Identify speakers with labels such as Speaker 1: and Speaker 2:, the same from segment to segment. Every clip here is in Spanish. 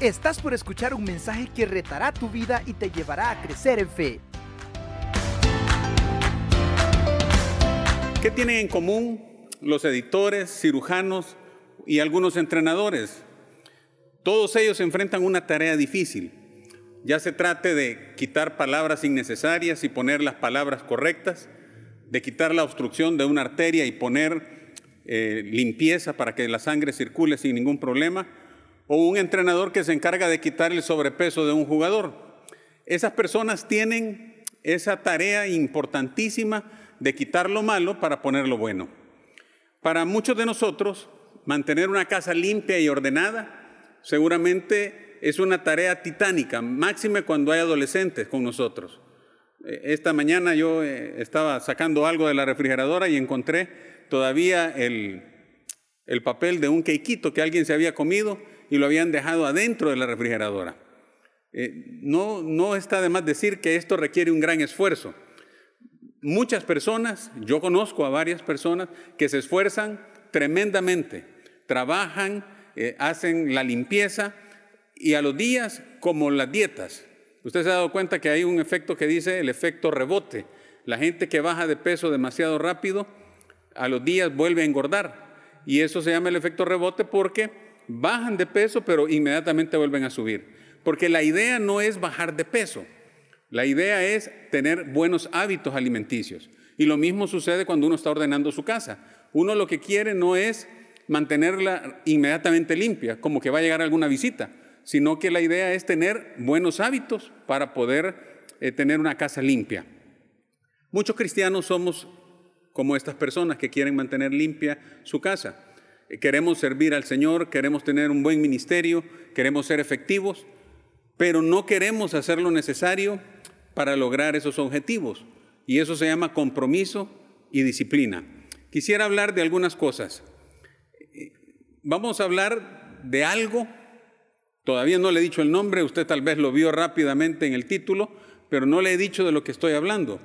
Speaker 1: Estás por escuchar un mensaje que retará tu vida y te llevará a crecer en fe.
Speaker 2: ¿Qué tienen en común los editores, cirujanos y algunos entrenadores? Todos ellos enfrentan una tarea difícil. Ya se trate de quitar palabras innecesarias y poner las palabras correctas, de quitar la obstrucción de una arteria y poner eh, limpieza para que la sangre circule sin ningún problema, o un entrenador que se encarga de quitar el sobrepeso de un jugador. Esas personas tienen esa tarea importantísima de quitar lo malo para poner lo bueno. Para muchos de nosotros, mantener una casa limpia y ordenada seguramente es una tarea titánica, máxime cuando hay adolescentes con nosotros. Eh, esta mañana yo eh, estaba sacando algo de la refrigeradora y encontré todavía el, el papel de un quequito que alguien se había comido y lo habían dejado adentro de la refrigeradora. Eh, no, no está de más decir que esto requiere un gran esfuerzo. Muchas personas, yo conozco a varias personas que se esfuerzan tremendamente, trabajan, eh, hacen la limpieza y a los días, como las dietas, usted se ha dado cuenta que hay un efecto que dice el efecto rebote. La gente que baja de peso demasiado rápido, a los días vuelve a engordar. Y eso se llama el efecto rebote porque bajan de peso, pero inmediatamente vuelven a subir. Porque la idea no es bajar de peso, la idea es tener buenos hábitos alimenticios. Y lo mismo sucede cuando uno está ordenando su casa. Uno lo que quiere no es mantenerla inmediatamente limpia, como que va a llegar alguna visita, sino que la idea es tener buenos hábitos para poder eh, tener una casa limpia. Muchos cristianos somos como estas personas que quieren mantener limpia su casa. Queremos servir al Señor, queremos tener un buen ministerio, queremos ser efectivos, pero no queremos hacer lo necesario para lograr esos objetivos. Y eso se llama compromiso y disciplina. Quisiera hablar de algunas cosas. Vamos a hablar de algo, todavía no le he dicho el nombre, usted tal vez lo vio rápidamente en el título, pero no le he dicho de lo que estoy hablando.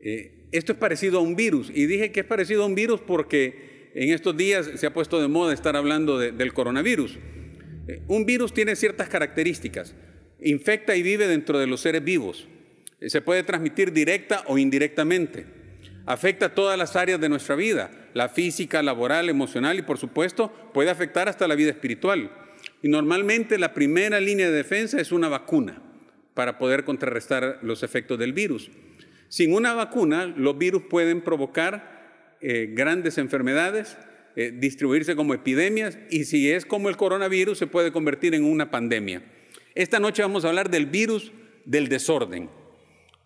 Speaker 2: Eh, esto es parecido a un virus, y dije que es parecido a un virus porque en estos días se ha puesto de moda estar hablando del coronavirus. Eh, un virus tiene ciertas características. Infecta y vive dentro de los seres vivos. Eh, se puede transmitir directa o indirectamente. Afecta todas las áreas de nuestra vida, la física, laboral, emocional y por supuesto puede afectar hasta la vida espiritual. Y normalmente la primera línea de defensa es una vacuna para poder contrarrestar los efectos del virus. Sin una vacuna, los virus pueden provocar eh, grandes enfermedades, eh, distribuirse como epidemias y si es como el coronavirus se puede convertir en una pandemia. Esta noche vamos a hablar del virus del desorden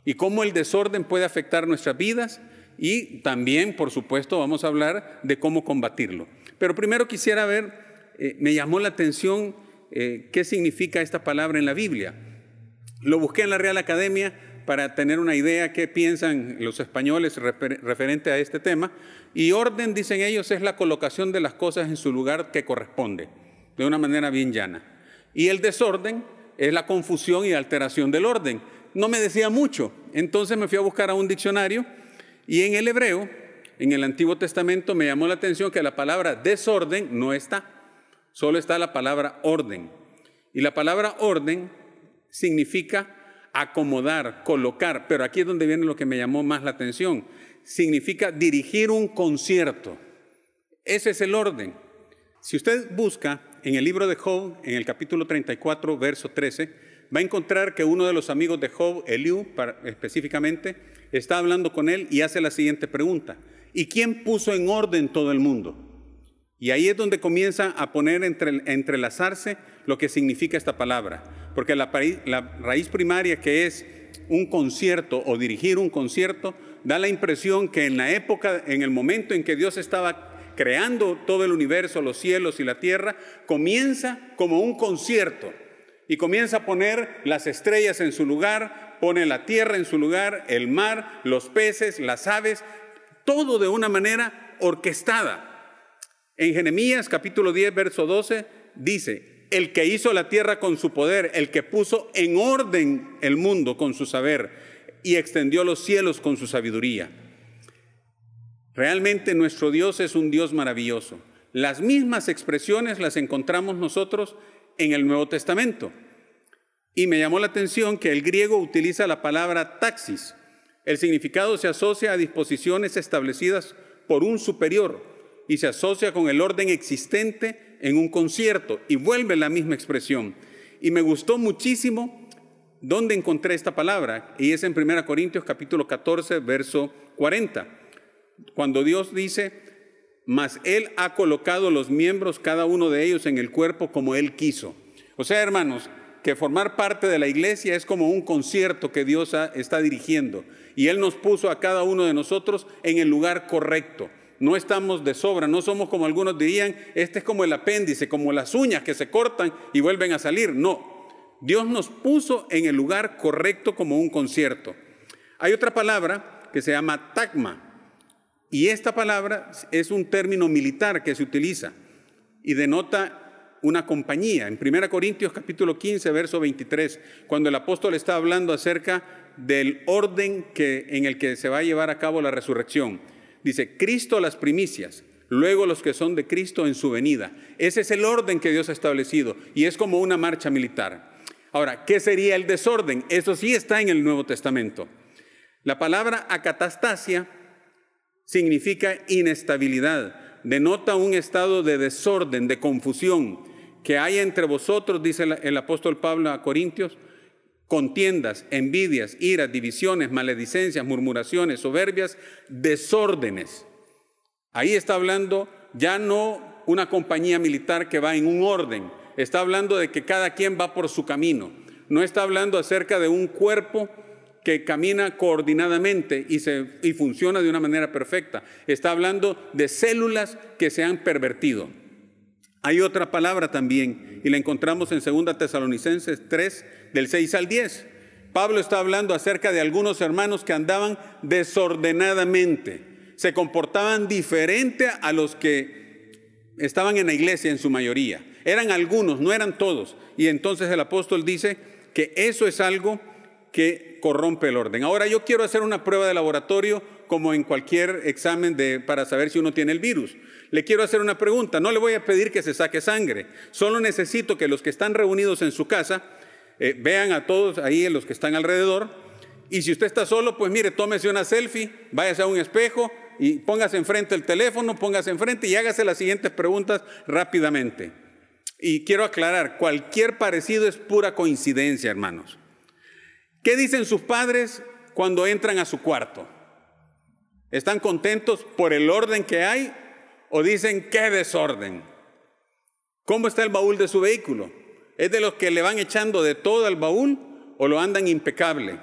Speaker 2: y cómo el desorden puede afectar nuestras vidas y también, por supuesto, vamos a hablar de cómo combatirlo. Pero primero quisiera ver, eh, me llamó la atención qué significa esta palabra en la Biblia. Lo busqué en la Real Academia para tener una idea qué piensan los españoles referente a este tema. Y orden, dicen ellos, es la colocación de las cosas en su lugar que corresponde, de una manera bien llana. Y el desorden es la confusión y alteración del orden. No me decía mucho, entonces me fui a buscar a un diccionario y en el hebreo, en el Antiguo Testamento, me llamó la atención que la palabra desorden no está, solo está la palabra orden. Y la palabra orden significa acomodar, colocar, pero aquí es donde viene lo que me llamó más la atención. Significa dirigir un concierto. Ese es el orden. Si usted busca en el libro de Job, en el capítulo 34, verso 13, va a encontrar que uno de los amigos de Job, Eliú específicamente, está hablando con él y hace la siguiente pregunta. ¿Y quién puso en orden todo el mundo? Y ahí es donde comienza a poner entre, entrelazarse lo que significa esta palabra. Porque la, raíz primaria que es un concierto o dirigir un concierto, da la impresión que en la época, en el momento en que Dios estaba creando todo el universo, los cielos y la tierra, comienza como un concierto y comienza a poner las estrellas en su lugar, pone la tierra en su lugar, el mar, los peces, las aves, todo de una manera orquestada. En Jeremías capítulo 10, verso 12, dice, el que hizo la tierra con su poder, el que puso en orden el mundo con su saber y extendió los cielos con su sabiduría. Realmente nuestro Dios es un Dios maravilloso. Las mismas expresiones las encontramos nosotros en el Nuevo Testamento. Y me llamó la atención que el griego utiliza la palabra taxis. El significado se asocia a disposiciones establecidas por un superior y se asocia con el orden existente en un concierto y vuelve la misma expresión. Y me gustó muchísimo dónde encontré esta palabra y es en 1 Corintios capítulo 14, verso 40, cuando Dios dice, mas Él ha colocado los miembros, cada uno de ellos, en el cuerpo como Él quiso. O sea, hermanos, que formar parte de la iglesia es como un concierto que Dios está dirigiendo y Él nos puso a cada uno de nosotros en el lugar correcto. No estamos de sobra, no somos como algunos dirían, este es como el apéndice, como las uñas que se cortan y vuelven a salir. No, Dios nos puso en el lugar correcto como un concierto. Hay otra palabra que se llama tagma, y esta palabra es un término militar que se utiliza y denota una compañía. En 1 Corintios capítulo 15, verso 23, cuando el apóstol está hablando acerca del orden que, en el que se va a llevar a cabo la resurrección. Dice, Cristo las primicias, luego los que son de Cristo en su venida. Ese es el orden que Dios ha establecido y es como una marcha militar. Ahora, ¿qué sería el desorden? Eso sí está en el Nuevo Testamento. La palabra acatastasia significa inestabilidad, denota un estado de desorden, de confusión, que hay entre vosotros, dice el apóstol Pablo a Corintios, contiendas, envidias, iras, divisiones, maledicencias, murmuraciones, soberbias, desórdenes. Ahí está hablando ya no una compañía militar que va en un orden, está hablando de que cada quien va por su camino. No está hablando acerca de un cuerpo que camina coordinadamente y, se, y funciona de una manera perfecta. Está hablando de células que se han pervertido. Hay otra palabra también, y la encontramos en 2 Tesalonicenses 3, del 6 al 10. Pablo está hablando acerca de algunos hermanos que andaban desordenadamente, se comportaban diferente a los que estaban en la iglesia en su mayoría. Eran algunos, no eran todos. Y entonces el apóstol dice que eso es algo que corrompe el orden. Ahora yo quiero hacer una prueba de laboratorio como en cualquier examen de, para saber si uno tiene el virus. Le quiero hacer una pregunta. No le voy a pedir que se saque sangre. Solo necesito que los que están reunidos en su casa eh, vean a todos ahí, los que están alrededor. Y si usted está solo, pues mire, tómese una selfie, váyase a un espejo y póngase enfrente el teléfono, póngase enfrente y hágase las siguientes preguntas rápidamente. Y quiero aclarar, cualquier parecido es pura coincidencia, hermanos. ¿Qué dicen sus padres cuando entran a su cuarto? ¿Están contentos por el orden que hay o dicen qué desorden? ¿Cómo está el baúl de su vehículo? ¿Es de los que le van echando de todo al baúl o lo andan impecable?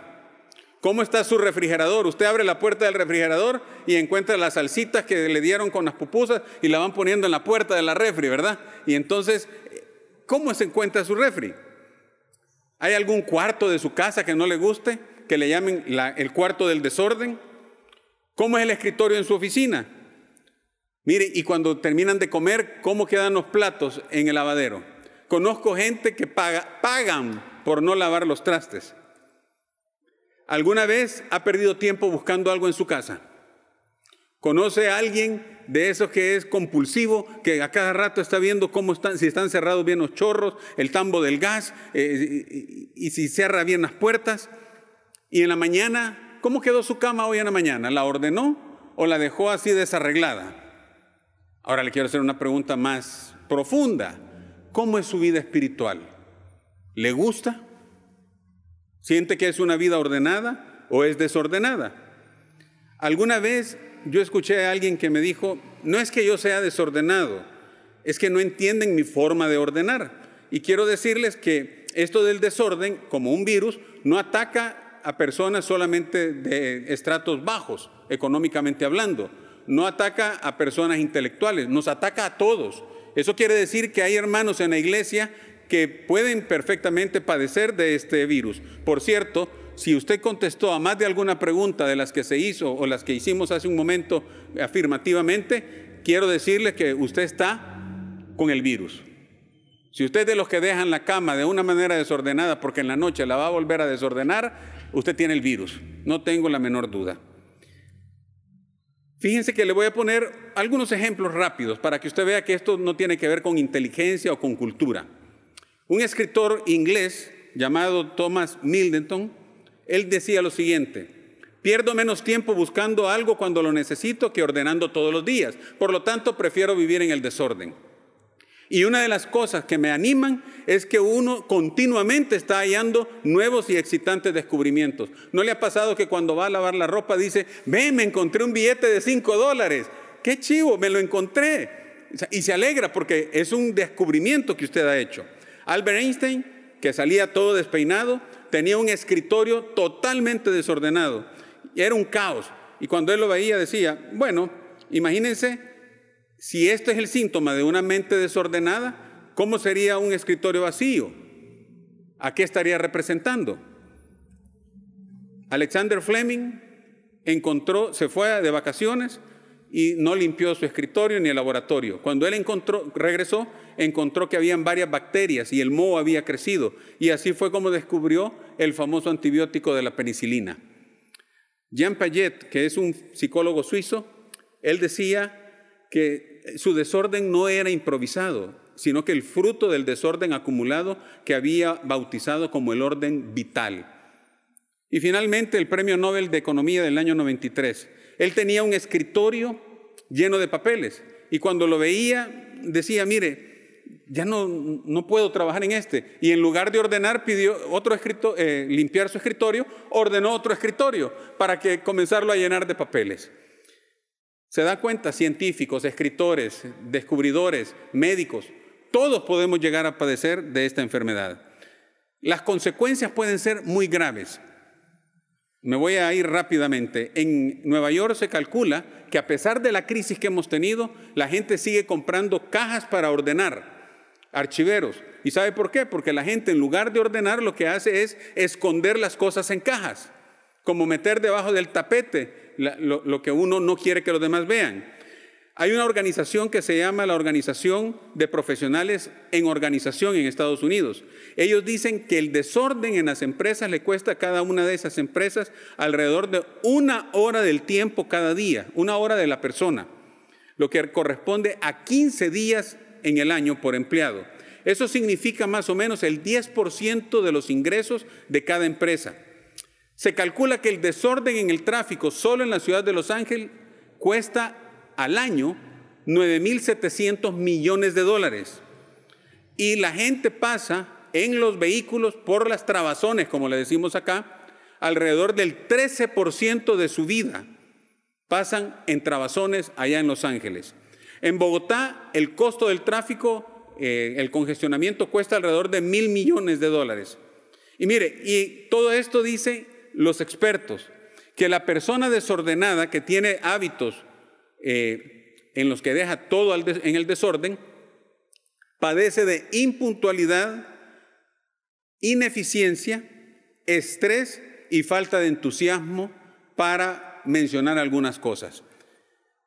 Speaker 2: ¿Cómo está su refrigerador? Usted abre la puerta del refrigerador y encuentra las salsitas que le dieron con las pupusas y la van poniendo en la puerta de la refri, ¿verdad? Y entonces, ¿cómo se encuentra su refri? ¿Hay algún cuarto de su casa que no le guste? Que le llamen el cuarto del desorden. ¿Cómo es el escritorio en su oficina? Mire, y cuando terminan de comer, ¿cómo quedan los platos en el lavadero? Conozco gente que paga, pagan por no lavar los trastes. ¿Alguna vez ha perdido tiempo buscando algo en su casa? ¿Conoce a alguien de esos que es compulsivo, que a cada rato está viendo cómo están, si están cerrados bien los chorros, el tambo del gas, eh, y, si cierra bien las puertas? Y en la mañana, ¿cómo quedó su cama hoy en la mañana? ¿La ordenó o la dejó así desarreglada? Ahora le quiero hacer una pregunta más profunda. ¿Cómo es su vida espiritual? ¿Le gusta? ¿Siente que es una vida ordenada o es desordenada? Alguna vez yo escuché a alguien que me dijo, no es que yo sea desordenado, es que no entienden mi forma de ordenar. Y quiero decirles que esto del desorden, como un virus, no ataca a personas solamente de estratos bajos, económicamente hablando, no ataca a personas intelectuales, nos ataca a todos. Eso quiere decir que hay hermanos en la iglesia que pueden perfectamente padecer de este virus. Por cierto, si usted contestó a más de alguna pregunta de las que se hizo o las que hicimos hace un momento afirmativamente, quiero decirle que usted está con el virus. Si usted es de los que dejan la cama de una manera desordenada porque en la noche la va a volver a desordenar, usted tiene el virus. No tengo la menor duda. Fíjense que le voy a poner algunos ejemplos rápidos para que usted vea que esto no tiene que ver con inteligencia o con cultura. Un escritor inglés llamado Thomas Middleton, él decía lo siguiente, pierdo menos tiempo buscando algo cuando lo necesito que ordenando todos los días, por lo tanto prefiero vivir en el desorden. Y una de las cosas que me animan es que uno continuamente está hallando nuevos y excitantes descubrimientos. ¿No le ha pasado que cuando va a lavar la ropa dice, ven, me encontré un billete de 5 dólares? ¡Qué chivo! Me lo encontré. Y se alegra porque es un descubrimiento que usted ha hecho. Albert Einstein, que salía todo despeinado, tenía un escritorio totalmente desordenado. Era un caos. Y cuando él lo veía decía, bueno, imagínense si este es el síntoma de una mente desordenada, ¿cómo sería un escritorio vacío? ¿A qué estaría representando? Alexander Fleming encontró, se fue de vacaciones y no limpió su escritorio ni el laboratorio. Cuando él regresó, encontró que habían varias bacterias y el moho había crecido. Y así fue como descubrió el famoso antibiótico de la penicilina. Jean Payet, que es un psicólogo suizo, él decía que su desorden no era improvisado, sino que el fruto del desorden acumulado que había bautizado como el orden vital. Y finalmente el Premio Nobel de Economía del año 93. Él tenía un escritorio lleno de papeles y cuando lo veía decía, mire, ya no, no puedo trabajar en este. Y en lugar de ordenar, pidió otro escritorio, eh, limpiar su escritorio, ordenó otro escritorio para que comenzarlo a llenar de papeles. Se da cuenta, científicos, escritores, descubridores, médicos, todos podemos llegar a padecer de esta enfermedad. Las consecuencias pueden ser muy graves. Me voy a ir rápidamente. En Nueva York se calcula que a pesar de la crisis que hemos tenido, la gente sigue comprando cajas para ordenar, archiveros. ¿Y sabe por qué? Porque la gente en lugar de ordenar lo que hace es esconder las cosas en cajas, como meter debajo del tapete lo, que uno no quiere que los demás vean. Hay una organización que se llama la Organización de Profesionales en Organización en Estados Unidos. Ellos dicen que el desorden en las empresas le cuesta a cada una de esas empresas alrededor de una hora del tiempo cada día, una hora de la persona, lo que corresponde a 15 días en el año por empleado. Eso significa más o menos el 10% de los ingresos de cada empresa. Se calcula que el desorden en el tráfico solo en la ciudad de Los Ángeles cuesta al año 9.700 millones de dólares. Y la gente pasa en los vehículos por las trabazones, como le decimos acá, alrededor del 13% de su vida pasan en trabazones allá en Los Ángeles. En Bogotá, el costo del tráfico, eh, el congestionamiento cuesta alrededor de mil millones de dólares. Y mire, y todo esto dice los expertos que la persona desordenada que tiene hábitos eh, en los que deja todo en el desorden, padece de impuntualidad, ineficiencia, estrés y falta de entusiasmo para mencionar algunas cosas.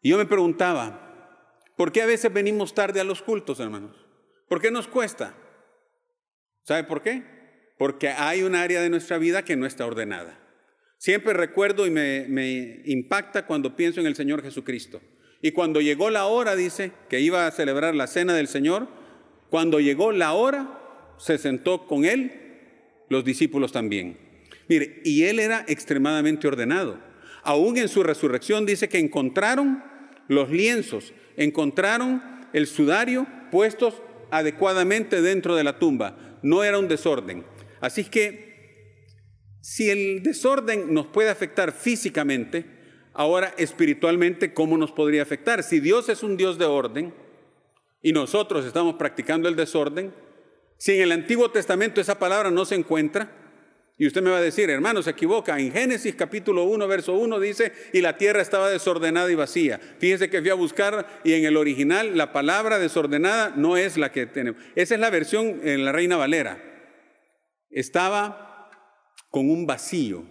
Speaker 2: Y yo me preguntaba, ¿por qué a veces venimos tarde a los cultos, hermanos? ¿Por qué nos cuesta? ¿Sabe por qué? Porque hay un área de nuestra vida que no está ordenada. Siempre recuerdo y me, impacta cuando pienso en el Señor Jesucristo. Y cuando llegó la hora, dice, que iba a celebrar la cena del Señor, cuando llegó la hora, se sentó con él, los discípulos también. Mire, y él era extremadamente ordenado. Aún en su resurrección dice que encontraron los lienzos, encontraron el sudario puestos adecuadamente dentro de la tumba. No era un desorden. Así que si el desorden nos puede afectar físicamente, ahora espiritualmente, ¿cómo nos podría afectar? Si Dios es un Dios de orden y nosotros estamos practicando el desorden, si en el Antiguo Testamento esa palabra no se encuentra, y usted me va a decir, hermano, se equivoca. En Génesis capítulo 1, verso 1 dice, y la tierra estaba desordenada y vacía. Fíjense que fui a buscar y en el original la palabra desordenada no es la que tenemos. Esa es la versión en la Reina Valera estaba con un vacío.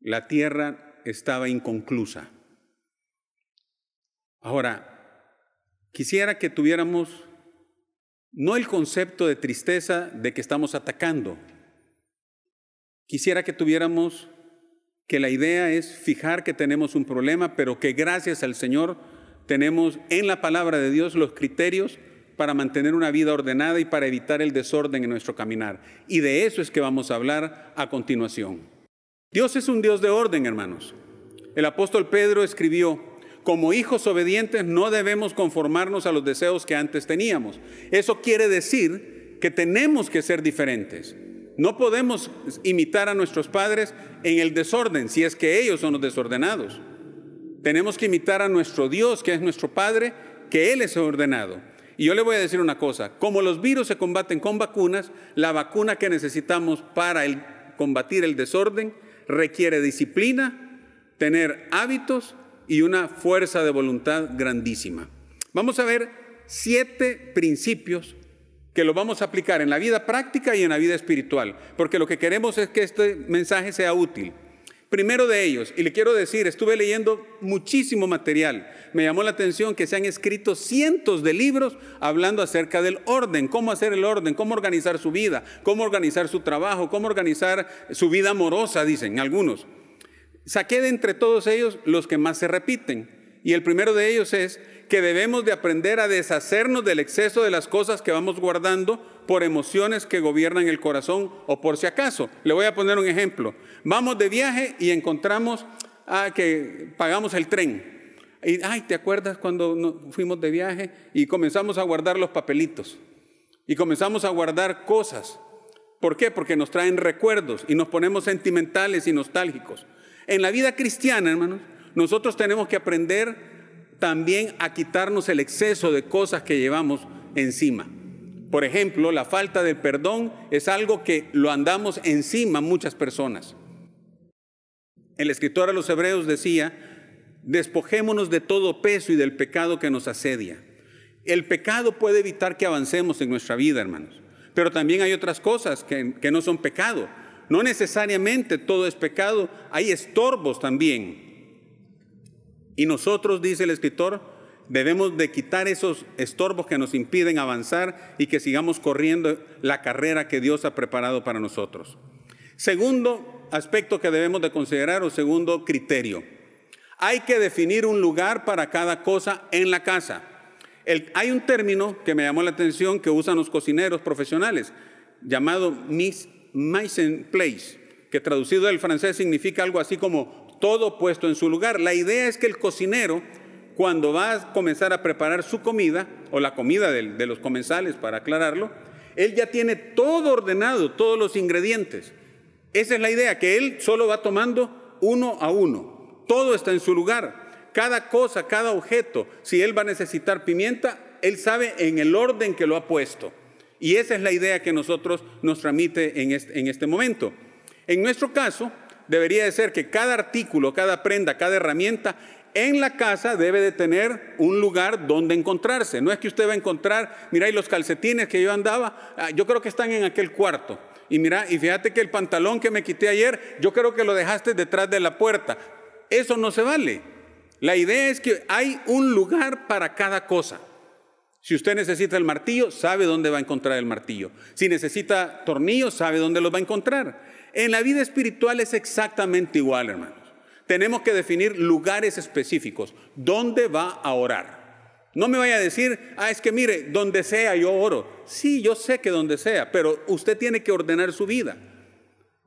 Speaker 2: La tierra estaba inconclusa. Ahora, quisiera que tuviéramos no el concepto de tristeza de que estamos atacando. Quisiera que tuviéramos que la idea es fijar que tenemos un problema, pero que gracias al Señor tenemos en la palabra de Dios los criterios para mantener una vida ordenada y para evitar el desorden en nuestro caminar. Y de eso es que vamos a hablar a continuación. Dios es un Dios de orden, hermanos. El apóstol Pedro escribió, como hijos obedientes no debemos conformarnos a los deseos que antes teníamos. Eso quiere decir que tenemos que ser diferentes. No podemos imitar a nuestros padres en el desorden, si es que ellos son los desordenados. Tenemos que imitar a nuestro Dios, que es nuestro Padre, que Él es ordenado. Y yo le voy a decir una cosa, como los virus se combaten con vacunas, la vacuna que necesitamos para combatir el desorden requiere disciplina, tener hábitos y una fuerza de voluntad grandísima. Vamos a ver siete principios que lo vamos a aplicar en la vida práctica y en la vida espiritual, porque lo que queremos es que este mensaje sea útil. Primero de ellos, y le quiero decir, estuve leyendo muchísimo material. Me llamó la atención que se han escrito cientos de libros hablando acerca del orden, cómo hacer el orden, cómo organizar su vida, cómo organizar su trabajo, cómo organizar su vida amorosa, dicen algunos. Saqué de entre todos ellos los que más se repiten. Y el primero de ellos es que debemos de aprender a deshacernos del exceso de las cosas que vamos guardando por emociones que gobiernan el corazón o por si acaso. Le voy a poner un ejemplo. Vamos de viaje y encontramos ah, que pagamos el tren. Y, ay, ¿te acuerdas cuando fuimos de viaje y comenzamos a guardar los papelitos? Y comenzamos a guardar cosas. ¿Por qué? Porque nos traen recuerdos y nos ponemos sentimentales y nostálgicos. En la vida cristiana, hermanos, nosotros tenemos que aprender también a quitarnos el exceso de cosas que llevamos encima. Por ejemplo, la falta de perdón es algo que lo andamos encima muchas personas. El escritor a los hebreos decía, despojémonos de todo peso y del pecado que nos asedia. El pecado puede evitar que avancemos en nuestra vida, hermanos, pero también hay otras cosas que, que no son pecado. No necesariamente todo es pecado, hay estorbos también. Y nosotros, dice el escritor, debemos de quitar esos estorbos que nos impiden avanzar y que sigamos corriendo la carrera que Dios ha preparado para nosotros. Segundo aspecto que debemos de considerar o segundo criterio. Hay que definir un lugar para cada cosa en la casa. hay un término que me llamó la atención que usan los cocineros profesionales, llamado mise en place, que traducido del francés significa algo así como todo puesto en su lugar. La idea es que el cocinero, cuando va a comenzar a preparar su comida, o la comida de, los comensales, para aclararlo, él ya tiene todo ordenado, todos los ingredientes. Esa es la idea, que él solo va tomando uno a uno. Todo está en su lugar. Cada cosa, cada objeto, si él va a necesitar pimienta, él sabe en el orden que lo ha puesto. Y esa es la idea que nosotros nos este, en este momento. En nuestro caso, debería de ser que cada artículo, cada prenda, cada herramienta en la casa debe de tener un lugar donde encontrarse. No es que usted va a encontrar, mira, y los calcetines que yo andaba, ah, yo creo que están en aquel cuarto. Y mira, y fíjate que el pantalón que me quité ayer, yo creo que lo dejaste detrás de la puerta. Eso no se vale. La idea es que hay un lugar para cada cosa. Si usted necesita el martillo, sabe dónde va a encontrar el martillo. Si necesita tornillos, sabe dónde los va a encontrar. En la vida espiritual es exactamente igual, hermanos. Tenemos que definir lugares específicos. ¿Dónde va a orar? No me vaya a decir, ah, es que mire, donde sea yo oro. Sí, yo sé que donde sea, pero usted tiene que ordenar su vida.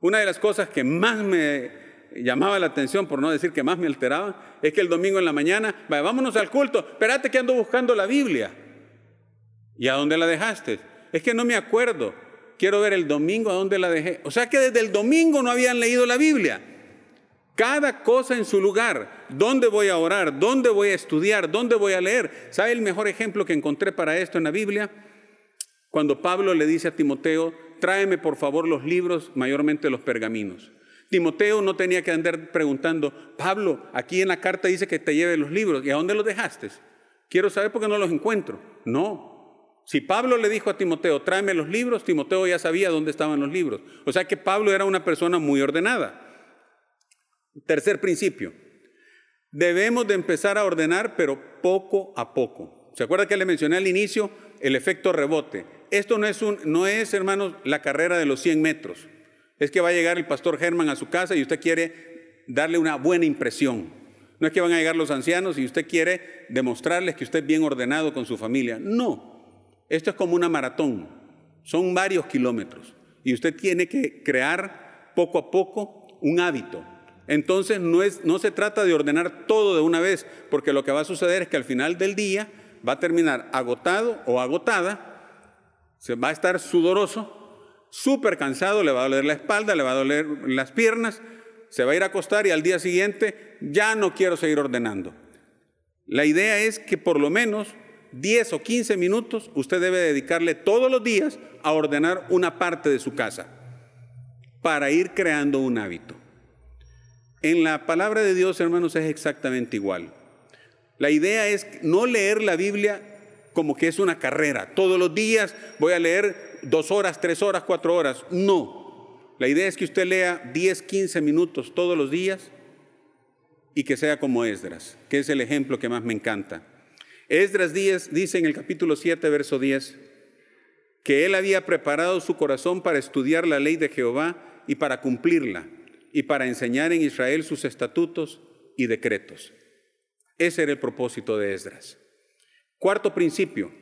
Speaker 2: Una de las cosas que más me llamaba la atención, por no decir que más me alteraba, es que el domingo en la mañana, vaya, vámonos al culto, espérate que ando buscando la Biblia. ¿Y a dónde la dejaste? Es que no me acuerdo. Quiero ver el domingo a dónde la dejé. O sea que desde el domingo no habían leído la Biblia. Cada cosa en su lugar. ¿Dónde voy a orar? ¿Dónde voy a estudiar? ¿Dónde voy a leer? ¿Sabe el mejor ejemplo que encontré para esto en la Biblia? Cuando Pablo le dice a Timoteo, tráeme por favor los libros, mayormente los pergaminos. Timoteo no tenía que andar preguntando, Pablo, aquí en la carta dice que te lleve los libros, ¿y a dónde los dejaste? Quiero saber por qué no los encuentro. No, si Pablo le dijo a Timoteo, tráeme los libros, Timoteo ya sabía dónde estaban los libros. O sea que Pablo era una persona muy ordenada. Tercer principio, debemos de empezar a ordenar, pero poco a poco. ¿Se acuerda que le mencioné al inicio el efecto rebote? Esto no es, un, no es, hermanos, la carrera de los 100 metros. Es que va a llegar el pastor Germán a su casa y usted quiere darle una buena impresión. No es que van a llegar los ancianos y usted quiere demostrarles que usted es bien ordenado con su familia. No, Esto es como una maratón, son varios kilómetros y usted tiene que crear poco a poco un hábito. Entonces no, es, no se trata de ordenar todo de una vez, porque lo que va a suceder es que al final del día va a terminar agotado o agotada, se va a estar sudoroso, súper cansado, le va a doler la espalda, le va a doler las piernas, se va a ir a acostar y al día siguiente ya no quiero seguir ordenando. La idea es que por lo menos 10 o 15 minutos usted debe dedicarle todos los días a ordenar una parte de su casa para ir creando un hábito. En la palabra de Dios, hermanos, es exactamente igual. La idea es no leer la Biblia como que es una carrera. Todos los días voy a leer dos horas, tres horas, cuatro horas. No. La idea es que usted lea 10, 15 minutos todos los días y que sea como Esdras, que es el ejemplo que más me encanta. Esdras dice en el capítulo 7, verso 10, que él había preparado su corazón para estudiar la ley de Jehová y para cumplirla, y para enseñar en Israel sus estatutos y decretos. Ese era el propósito de Esdras. Cuarto principio,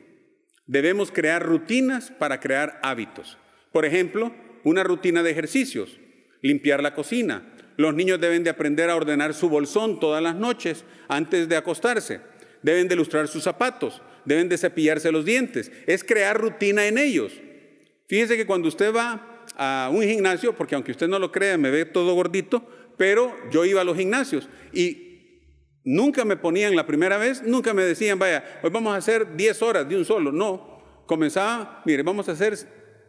Speaker 2: debemos crear rutinas para crear hábitos. Por ejemplo, una rutina de ejercicios, limpiar la cocina, los niños deben de aprender a ordenar su bolsón todas las noches antes de acostarse. Deben de ilustrar sus zapatos, deben de cepillarse los dientes. Es crear rutina en ellos. Fíjense que cuando usted va a un gimnasio, porque aunque usted no lo crea, me ve todo gordito, pero yo iba a los gimnasios y nunca me ponían la primera vez, nunca me decían, vaya, hoy vamos a hacer 10 horas de un solo. No, comenzaba, mire, vamos a hacer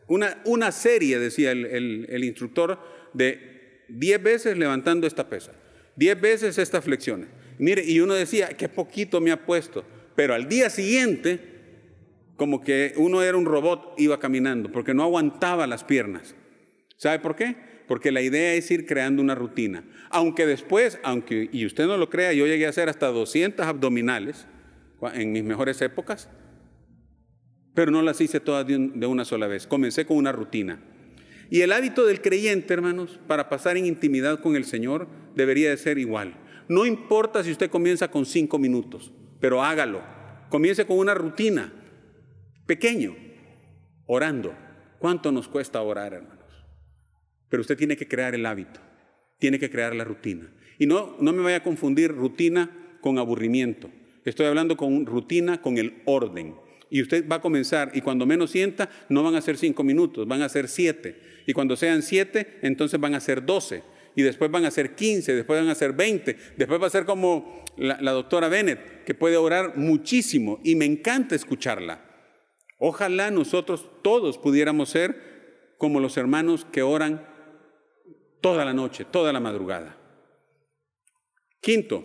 Speaker 2: una, una serie, decía el, el instructor, de 10 veces levantando esta pesa, 10 veces estas flexiones. Mire, y uno decía, qué poquito me ha puesto, pero al día siguiente, como que uno era un robot, iba caminando, porque no aguantaba las piernas. ¿Sabe por qué? Porque la idea es ir creando una rutina. Aunque después, aunque, y usted no lo crea, yo llegué a hacer hasta 200 abdominales en mis mejores épocas, pero no las hice todas de una sola vez. Comencé con una rutina. Y el hábito del creyente, hermanos, para pasar en intimidad con el Señor debería de ser igual. No importa si usted comienza con cinco minutos, pero hágalo. Comience con una rutina, pequeño, orando. ¿Cuánto nos cuesta orar, hermanos? Pero usted tiene que crear el hábito, tiene que crear la rutina. Y no, no me vaya a confundir rutina con aburrimiento. Estoy hablando con rutina con el orden. Y usted va a comenzar, y cuando menos sienta, no van a ser cinco minutos, van a ser siete. Y cuando sean siete, entonces van a ser doce. Y después van a ser quince, después van a ser veinte. Después va a ser como la, la doctora Bennett, que puede orar muchísimo. Y me encanta escucharla. Ojalá nosotros todos pudiéramos ser como los hermanos que oran toda la noche, toda la madrugada. Quinto,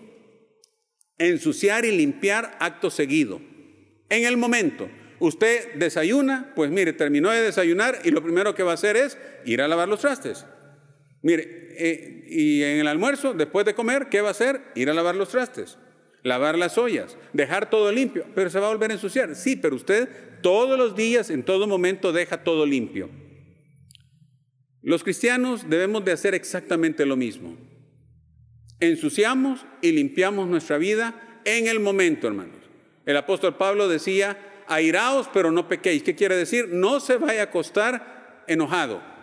Speaker 2: ensuciar y limpiar acto seguido. En el momento. Usted desayuna, pues mire, terminó de desayunar y lo primero que va a hacer es ir a lavar los trastes. Mire, eh, y en el almuerzo, después de comer, ¿qué va a hacer? Ir a lavar los trastes, lavar las ollas, dejar todo limpio, pero se va a volver a ensuciar. Sí, pero usted todos los días, en todo momento, deja todo limpio. Los cristianos debemos de hacer exactamente lo mismo. Ensuciamos y limpiamos nuestra vida en el momento, hermanos. El apóstol Pablo decía, airaos, pero no pequéis. ¿Qué quiere decir? No se vaya a acostar enojado.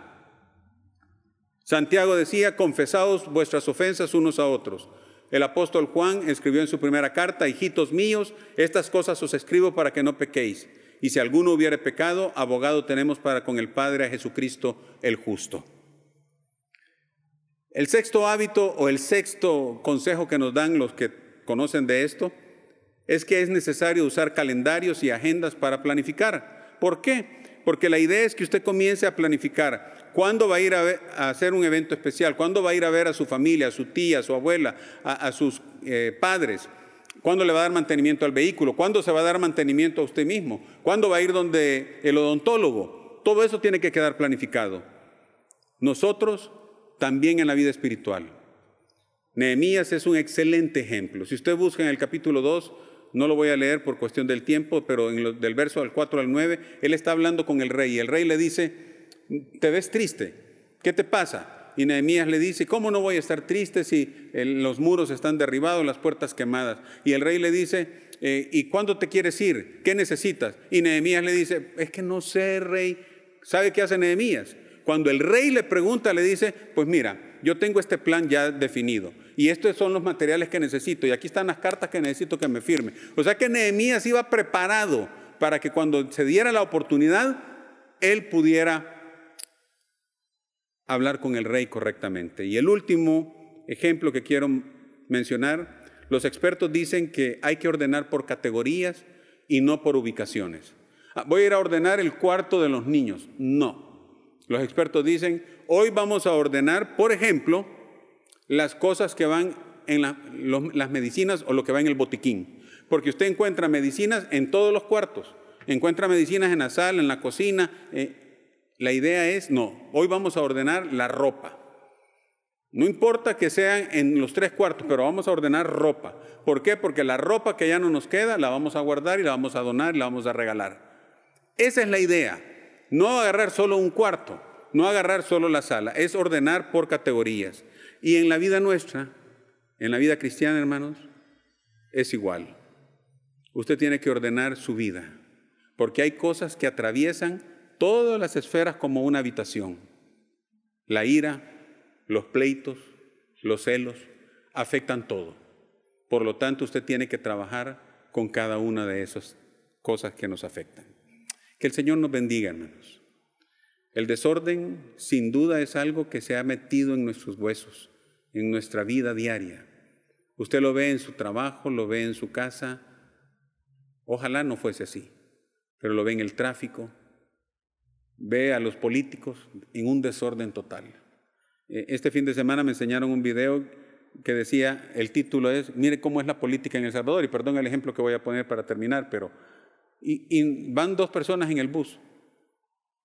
Speaker 2: Santiago decía, confesaos vuestras ofensas unos a otros. El apóstol Juan escribió en su primera carta, hijitos míos, estas cosas os escribo para que no pequéis. Y si alguno hubiere pecado, abogado tenemos para con el Padre a Jesucristo el justo. El sexto hábito o el sexto consejo que nos dan los que conocen de esto es que es necesario usar calendarios y agendas para planificar. ¿Por qué? Porque la idea es que usted comience a planificar cuándo va a ir a, hacer un evento especial, cuándo va a ir a ver a su familia, a su tía, a su abuela, a, sus eh, padres, cuándo le va a dar mantenimiento al vehículo, cuándo se va a dar mantenimiento a usted mismo, cuándo va a ir donde el odontólogo. Todo eso tiene que quedar planificado. Nosotros también en la vida espiritual. Nehemías es un excelente ejemplo. Si usted busca en el capítulo 2, no lo voy a leer por cuestión del tiempo, pero en del verso al 4 al 9, él está hablando con el rey y el rey le dice, te ves triste, ¿qué te pasa? Y Nehemías le dice, ¿cómo no voy a estar triste si los muros están derribados, las puertas quemadas? Y el rey le dice, eh, ¿y cuándo te quieres ir? ¿Qué necesitas? Y Nehemías le dice, es que no sé, rey. ¿Sabe qué hace Nehemías? Cuando el rey le pregunta, le dice, pues mira, yo tengo este plan ya definido y estos son los materiales que necesito y aquí están las cartas que necesito que me firme. O sea que Nehemías iba preparado para que cuando se diera la oportunidad, él pudiera hablar con el rey correctamente. Y el último ejemplo que quiero mencionar, los expertos dicen que hay que ordenar por categorías y no por ubicaciones. Ah, voy a ir a ordenar el cuarto de los niños. No. Los expertos dicen, hoy vamos a ordenar, por ejemplo, las cosas que van en las medicinas o lo que va en el botiquín. Porque usted encuentra medicinas en todos los cuartos. Encuentra medicinas en la sala, en la cocina. Eh, la idea es, no, hoy vamos a ordenar la ropa. No importa que sean en los tres cuartos, pero vamos a ordenar ropa. ¿Por qué? Porque la ropa que ya no nos queda la vamos a guardar y la vamos a donar y la vamos a regalar. Esa es la idea. No agarrar solo un cuarto, no agarrar solo la sala, es ordenar por categorías. Y en la vida nuestra, en la vida cristiana, hermanos, es igual. Usted tiene que ordenar su vida, porque hay cosas que atraviesan todas las esferas como una habitación. La ira, los pleitos, los celos, afectan todo. Por lo tanto, usted tiene que trabajar con cada una de esas cosas que nos afectan. Que el Señor nos bendiga, hermanos. El desorden, sin duda, es algo que se ha metido en nuestros huesos, en nuestra vida diaria. Usted lo ve en su trabajo, lo ve en su casa. Ojalá no fuese así, pero lo ve en el tráfico, ve a los políticos en un desorden total. Eh, este fin de semana me enseñaron un video que decía, el título es, mire cómo es la política en El Salvador, y perdón el ejemplo que voy a poner para terminar, pero y, van dos personas en el bus,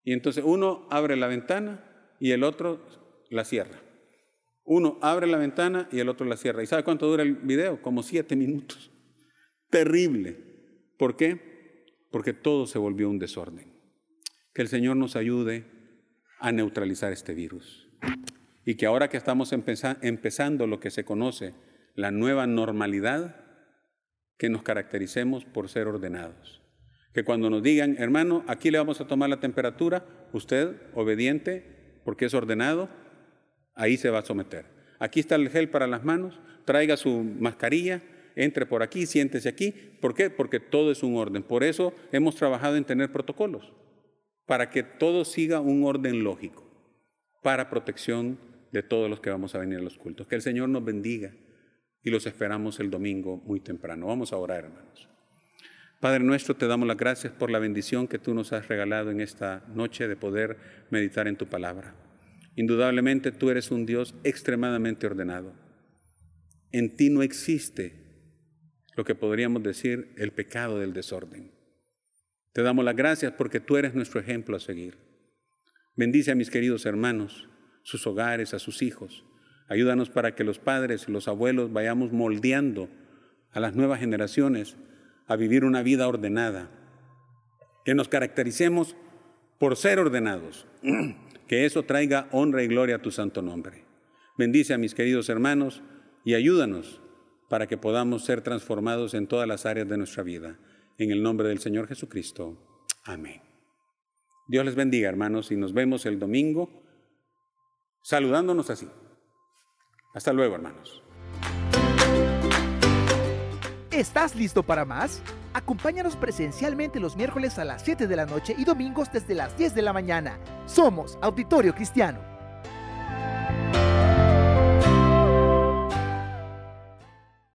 Speaker 2: y entonces uno abre la ventana y el otro la cierra. Uno abre la ventana y el otro la cierra. ¿Y sabe cuánto dura el video? Como siete minutos. Terrible. ¿Por qué? Porque todo se volvió un desorden. Que el Señor nos ayude a neutralizar este virus. Y que ahora que estamos empezando lo que se conoce, la nueva normalidad, que nos caractericemos por ser ordenados. Que cuando nos digan, hermano, aquí le vamos a tomar la temperatura, usted, obediente, porque es ordenado, ahí se va a someter. Aquí está el gel para las manos, traiga su mascarilla, entre por aquí, siéntese aquí. ¿Por qué? Porque todo es un orden. Por eso hemos trabajado en tener protocolos para que todo siga un orden lógico, para protección de todos los que vamos a venir a los cultos. Que el Señor nos bendiga y los esperamos el domingo muy temprano. Vamos a orar, hermanos. Padre nuestro, te damos las gracias por la bendición que tú nos has regalado en esta noche de poder meditar en tu palabra. Indudablemente tú eres un Dios extremadamente ordenado. En ti no existe lo que podríamos decir el pecado del desorden. Te damos las gracias porque tú eres nuestro ejemplo a seguir. Bendice a mis queridos hermanos, sus hogares, a sus hijos. Ayúdanos para que los padres y los abuelos vayamos moldeando a las nuevas generaciones a vivir una vida ordenada. Que nos caractericemos por ser ordenados. Que eso traiga honra y gloria a tu santo nombre. Bendice a mis queridos hermanos y ayúdanos para que podamos ser transformados en todas las áreas de nuestra vida. En el nombre del Señor Jesucristo. Amén. Dios les bendiga, hermanos, y nos vemos el domingo saludándonos así. Hasta luego, hermanos.
Speaker 1: ¿Estás listo para más? Acompáñanos presencialmente los miércoles a las 7 de la noche y domingos desde las 10 de la mañana. Somos Auditorio Cristiano.